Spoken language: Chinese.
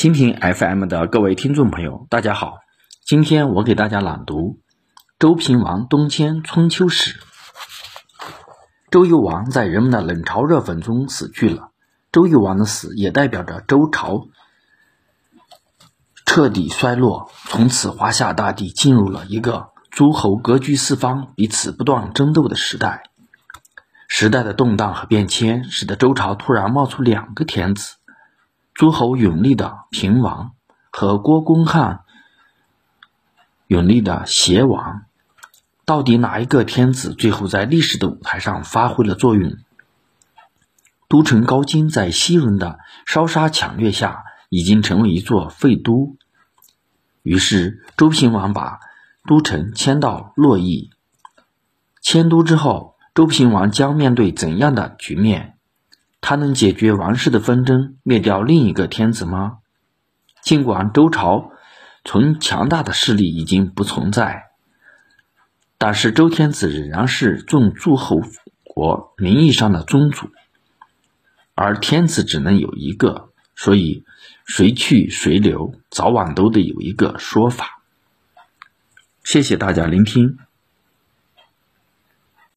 蜻蜓 FM 的各位听众朋友，大家好。今天我给大家朗读周平王东迁春秋史。周幽王在人们的冷嘲热讽中死去了。周幽王的死也代表着周朝彻底衰落，从此华夏大地进入了一个诸侯割据四方、彼此不断争斗的时代。时代的动荡和变迁，使得周朝突然冒出两个天子。诸侯永立的平王和郭公汉永立的邪王，到底哪一个天子最后在历史的舞台上发挥了作用？都城高京在西戎的烧杀抢掠下，已经成为一座废都。于是周平王把都城迁到洛邑。迁都之后，周平王将面对怎样的局面？他能解决王室的纷争，灭掉另一个天子吗？尽管周朝从强大的势力已经不存在，但是周天子仍然是众诸侯国名义上的宗主，而天子只能有一个，所以谁去谁留，早晚都得有一个说法。谢谢大家聆听。